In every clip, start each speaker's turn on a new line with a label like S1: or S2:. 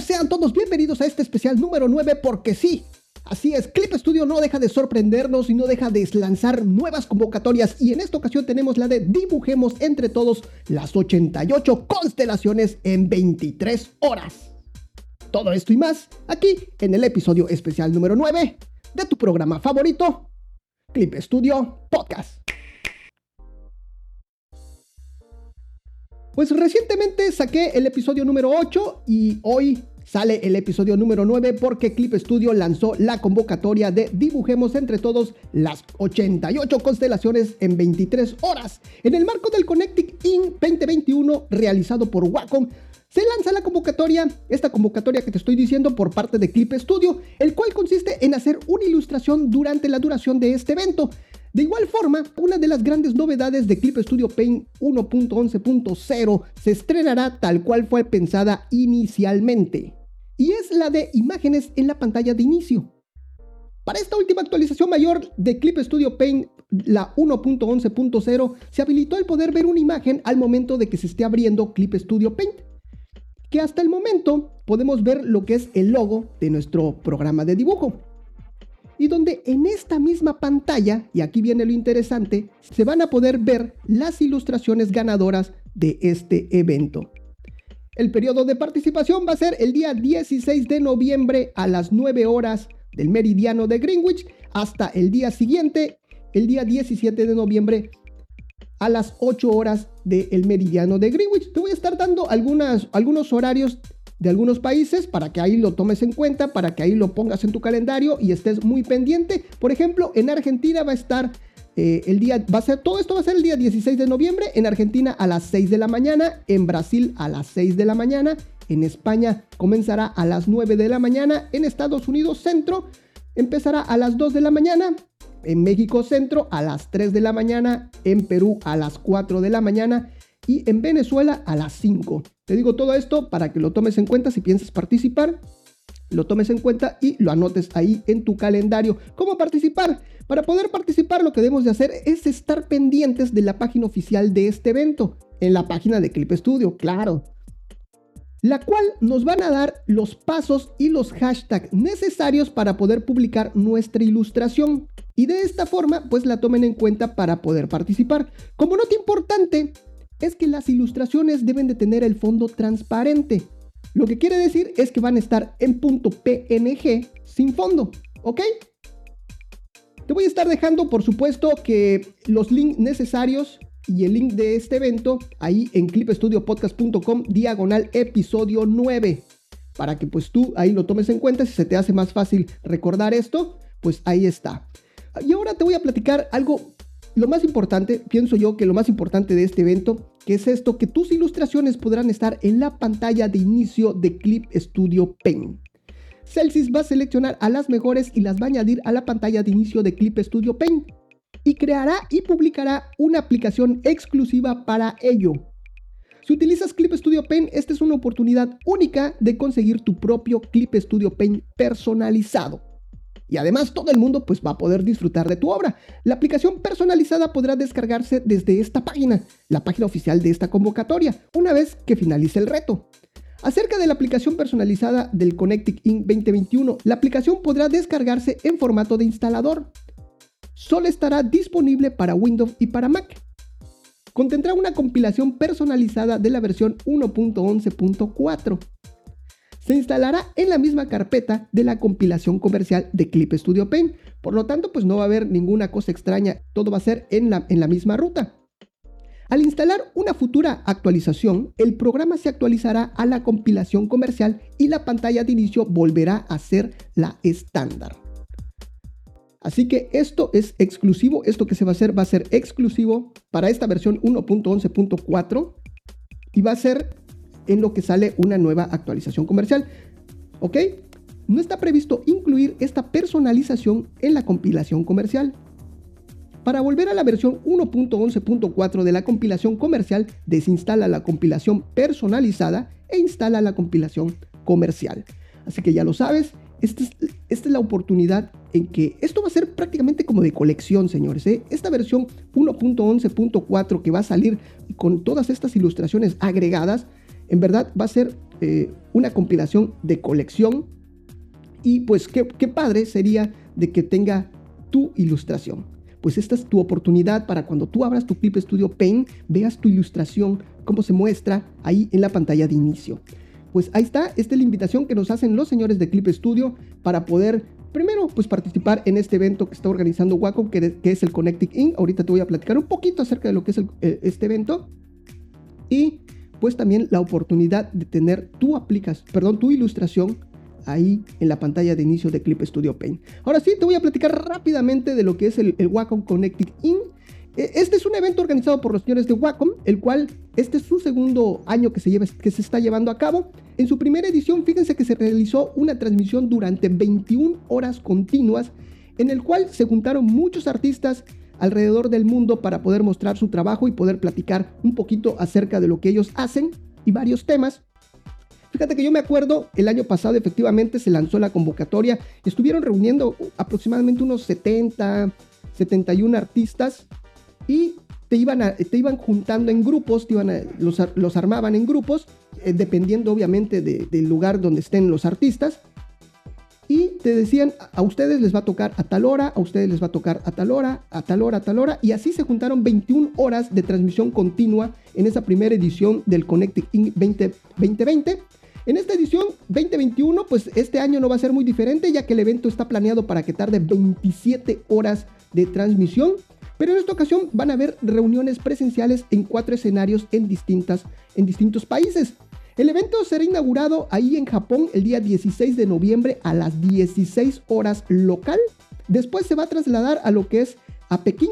S1: sean todos bienvenidos a este especial número 9 porque sí, Así es, Clip Studio no deja de sorprendernos y no deja de lanzar nuevas convocatorias y en esta ocasión tenemos la de dibujemos entre todos las 88 constelaciones en 23 horas. Todo esto y más aquí en el episodio especial número 9 de tu programa favorito, Clip Studio Podcast. Pues recientemente saqué el episodio número 8 y hoy sale el episodio número 9 porque Clip Studio lanzó la convocatoria de Dibujemos entre todos las 88 constelaciones en 23 horas. En el marco del Connecting In 2021 realizado por Wacom, se lanza la convocatoria, esta convocatoria que te estoy diciendo por parte de Clip Studio, el cual consiste en hacer una ilustración durante la duración de este evento. De igual forma, una de las grandes novedades de Clip Studio Paint 1.11.0 se estrenará tal cual fue pensada inicialmente, y es la de imágenes en la pantalla de inicio. Para esta última actualización mayor de Clip Studio Paint, la 1.11.0, se habilitó el poder ver una imagen al momento de que se esté abriendo Clip Studio Paint, hasta el momento podemos ver lo que es el logo de nuestro programa de dibujo y donde en esta misma pantalla, y aquí viene lo interesante, se van a poder ver las ilustraciones ganadoras de este evento. El periodo de participación va a ser el día 16 de noviembre a las 9 horas del meridiano de Greenwich hasta el día siguiente, el día 17 de noviembre a las 8 horas del meridiano de Greenwich. Te voy a estar dando algunas, algunos horarios de algunos países para que ahí lo tomes en cuenta, para que ahí lo pongas en tu calendario y estés muy pendiente. Por ejemplo, en Argentina va a estar eh, el día, va a ser, todo esto va a ser el día 16 de noviembre, en Argentina a las 6 de la mañana, en Brasil a las 6 de la mañana, en España comenzará a las 9 de la mañana, en Estados Unidos Centro empezará a las 2 de la mañana, en México Centro a las 3 de la mañana, en Perú a las 4 de la mañana y en Venezuela a las 5. Te digo todo esto para que lo tomes en cuenta si piensas participar, lo tomes en cuenta y lo anotes ahí en tu calendario. ¿Cómo participar? Para poder participar lo que debemos de hacer es estar pendientes de la página oficial de este evento, en la página de Clip Studio, claro. La cual nos van a dar los pasos y los hashtags necesarios para poder publicar nuestra ilustración. Y de esta forma, pues la tomen en cuenta para poder participar. Como nota importante, es que las ilustraciones deben de tener el fondo transparente. Lo que quiere decir es que van a estar en punto PNG sin fondo, ¿ok? Te voy a estar dejando, por supuesto, que los links necesarios y el link de este evento ahí en clipstudiopodcast.com diagonal episodio 9 para que pues tú ahí lo tomes en cuenta si se te hace más fácil recordar esto pues ahí está y ahora te voy a platicar algo lo más importante, pienso yo que lo más importante de este evento, que es esto, que tus ilustraciones podrán estar en la pantalla de inicio de Clip Studio Paint. Celsius va a seleccionar a las mejores y las va a añadir a la pantalla de inicio de Clip Studio Paint y creará y publicará una aplicación exclusiva para ello. Si utilizas Clip Studio Paint, esta es una oportunidad única de conseguir tu propio Clip Studio Paint personalizado. Y además todo el mundo pues va a poder disfrutar de tu obra. La aplicación personalizada podrá descargarse desde esta página, la página oficial de esta convocatoria, una vez que finalice el reto. Acerca de la aplicación personalizada del Connecting In 2021, la aplicación podrá descargarse en formato de instalador. Solo estará disponible para Windows y para Mac. Contendrá una compilación personalizada de la versión 1.11.4 se instalará en la misma carpeta de la compilación comercial de Clip Studio Paint. Por lo tanto, pues no va a haber ninguna cosa extraña, todo va a ser en la, en la misma ruta. Al instalar una futura actualización, el programa se actualizará a la compilación comercial y la pantalla de inicio volverá a ser la estándar. Así que esto es exclusivo, esto que se va a hacer va a ser exclusivo para esta versión 1.11.4 y va a ser en lo que sale una nueva actualización comercial. ¿Ok? No está previsto incluir esta personalización en la compilación comercial. Para volver a la versión 1.11.4 de la compilación comercial, desinstala la compilación personalizada e instala la compilación comercial. Así que ya lo sabes, esta es, la oportunidad en que esto va a ser prácticamente como de colección, señores. ¿eh? Esta versión 1.11.4 que va a salir con todas estas ilustraciones agregadas en verdad va a ser eh, una compilación de colección. Y pues qué, qué padre sería de que tenga tu ilustración. Pues esta es tu oportunidad para cuando tú abras tu Clip Studio Paint, veas tu ilustración, cómo se muestra ahí en la pantalla de inicio. Pues ahí está, esta es la invitación que nos hacen los señores de Clip Studio para poder primero, pues participar en este evento que está organizando Wacom, que, es el Connecting Inc. Ahorita te voy a platicar un poquito acerca de lo que es eh, este evento. Y pues también la oportunidad de tener tu aplicación, perdón, tu ilustración ahí en la pantalla de inicio de Clip Studio Paint. Ahora sí, te voy a platicar rápidamente de lo que es el, Wacom Connecting In. E, este es un evento organizado por los señores de Wacom, el cual este es su segundo año que se, lleva, que se está llevando a cabo. En su primera edición, fíjense que se realizó una transmisión durante 21 horas continuas, en el cual se juntaron muchos artistas alrededor del mundo para poder mostrar su trabajo y poder platicar un poquito acerca de lo que ellos hacen y varios temas. Fíjate que yo me acuerdo, el año pasado efectivamente se lanzó la convocatoria, estuvieron reuniendo aproximadamente unos 70, 71 artistas y te iban, te iban juntando en grupos, te iban los, armaban en grupos, eh, dependiendo obviamente del lugar donde estén los artistas te decían, a ustedes les va a tocar a tal hora, a ustedes les va a tocar a tal hora, a tal hora, a tal hora, y así se juntaron 21 horas de transmisión continua en esa primera edición del Connected 2020. En esta edición 2021, pues este año no va a ser muy diferente, ya que el evento está planeado para que tarde 27 horas de transmisión, pero en esta ocasión van a haber reuniones presenciales en cuatro escenarios en, distintas, en distintos países. El evento será inaugurado ahí en Japón el día 16 de noviembre a las 16 horas local. Después se va a trasladar a lo que es a Pekín.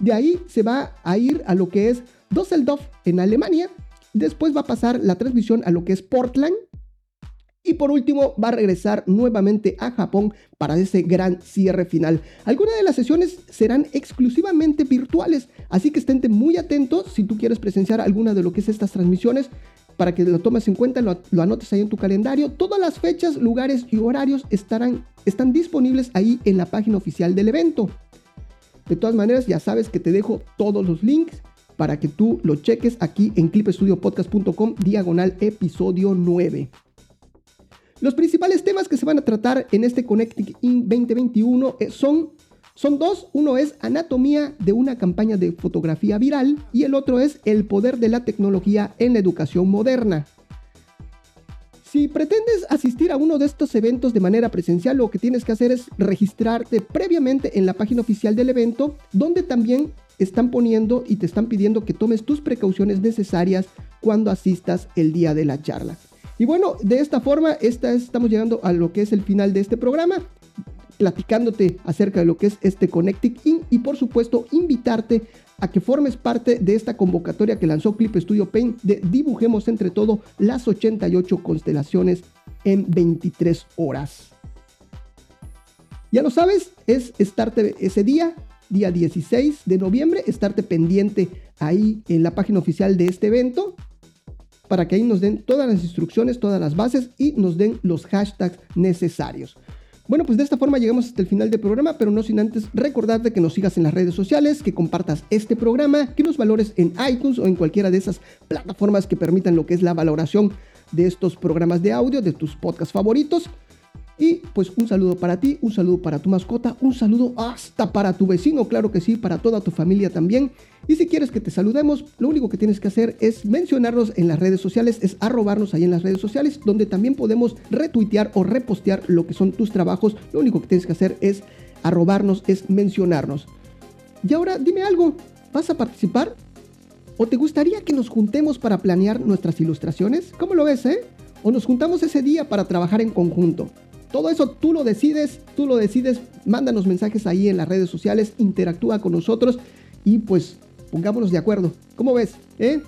S1: De ahí se va a ir a lo que es Düsseldorf en Alemania. Después va a pasar la transmisión a lo que es Portland. Y por último, va a regresar nuevamente a Japón para ese gran cierre final. Algunas de las sesiones serán exclusivamente virtuales, así que estén muy atentos si tú quieres presenciar alguna de lo que es estas transmisiones para que lo tomes en cuenta, lo, anotes ahí en tu calendario. Todas las fechas, lugares y horarios estarán, están disponibles ahí en la página oficial del evento. De todas maneras, ya sabes que te dejo todos los links para que tú lo cheques aquí en clipestudiopodcast.com diagonal episodio 9. Los principales temas que se van a tratar en este Connecting in 2021 eh, son son dos, uno es anatomía de una campaña de fotografía viral y el otro es el poder de la tecnología en la educación moderna. Si pretendes asistir a uno de estos eventos de manera presencial, lo que tienes que hacer es registrarte previamente en la página oficial del evento, donde también están poniendo y te están pidiendo que tomes tus precauciones necesarias cuando asistas el día de la charla. Y bueno, de esta forma esta, estamos llegando a lo que es el final de este programa platicándote acerca de lo que es este Connecting In y por supuesto invitarte a que formes parte de esta convocatoria que lanzó Clip Studio Paint de Dibujemos entre todo las 88 constelaciones en 23 horas. Ya lo sabes, es estarte ese día, día 16 de noviembre, estarte pendiente ahí en la página oficial de este evento para que ahí nos den todas las instrucciones, todas las bases y nos den los hashtags necesarios. Bueno, pues de esta forma llegamos hasta el final del programa, pero no sin antes recordarte que nos sigas en las redes sociales, que compartas este programa, que nos valores en iTunes o en cualquiera de esas plataformas que permitan lo que es la valoración de estos programas de audio, de tus podcasts favoritos. Y pues un saludo para ti, un saludo para tu mascota, un saludo hasta para tu vecino, claro que sí, para toda tu familia también. Y si quieres que te saludemos, lo único que tienes que hacer es mencionarnos en las redes sociales, es arrobarnos ahí en las redes sociales, donde también podemos retuitear o repostear lo que son tus trabajos. Lo único que tienes que hacer es arrobarnos, es mencionarnos. Y ahora dime algo, ¿vas a participar? ¿O te gustaría que nos juntemos para planear nuestras ilustraciones? ¿Cómo lo ves, eh? ¿O nos juntamos ese día para trabajar en conjunto? Todo eso tú lo decides, tú lo decides, mándanos mensajes ahí en las redes sociales, interactúa con nosotros y pues pongámonos de acuerdo. ¿Cómo ves? Eh?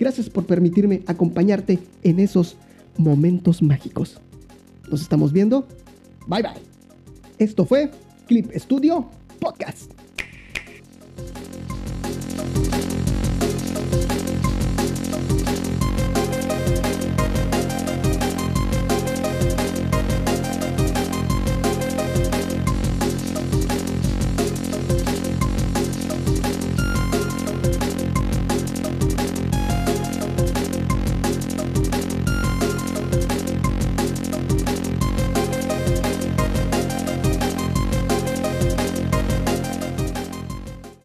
S1: Gracias por permitirme acompañarte en esos momentos mágicos. Nos estamos viendo. Bye bye. Esto fue Clip Studio Podcast.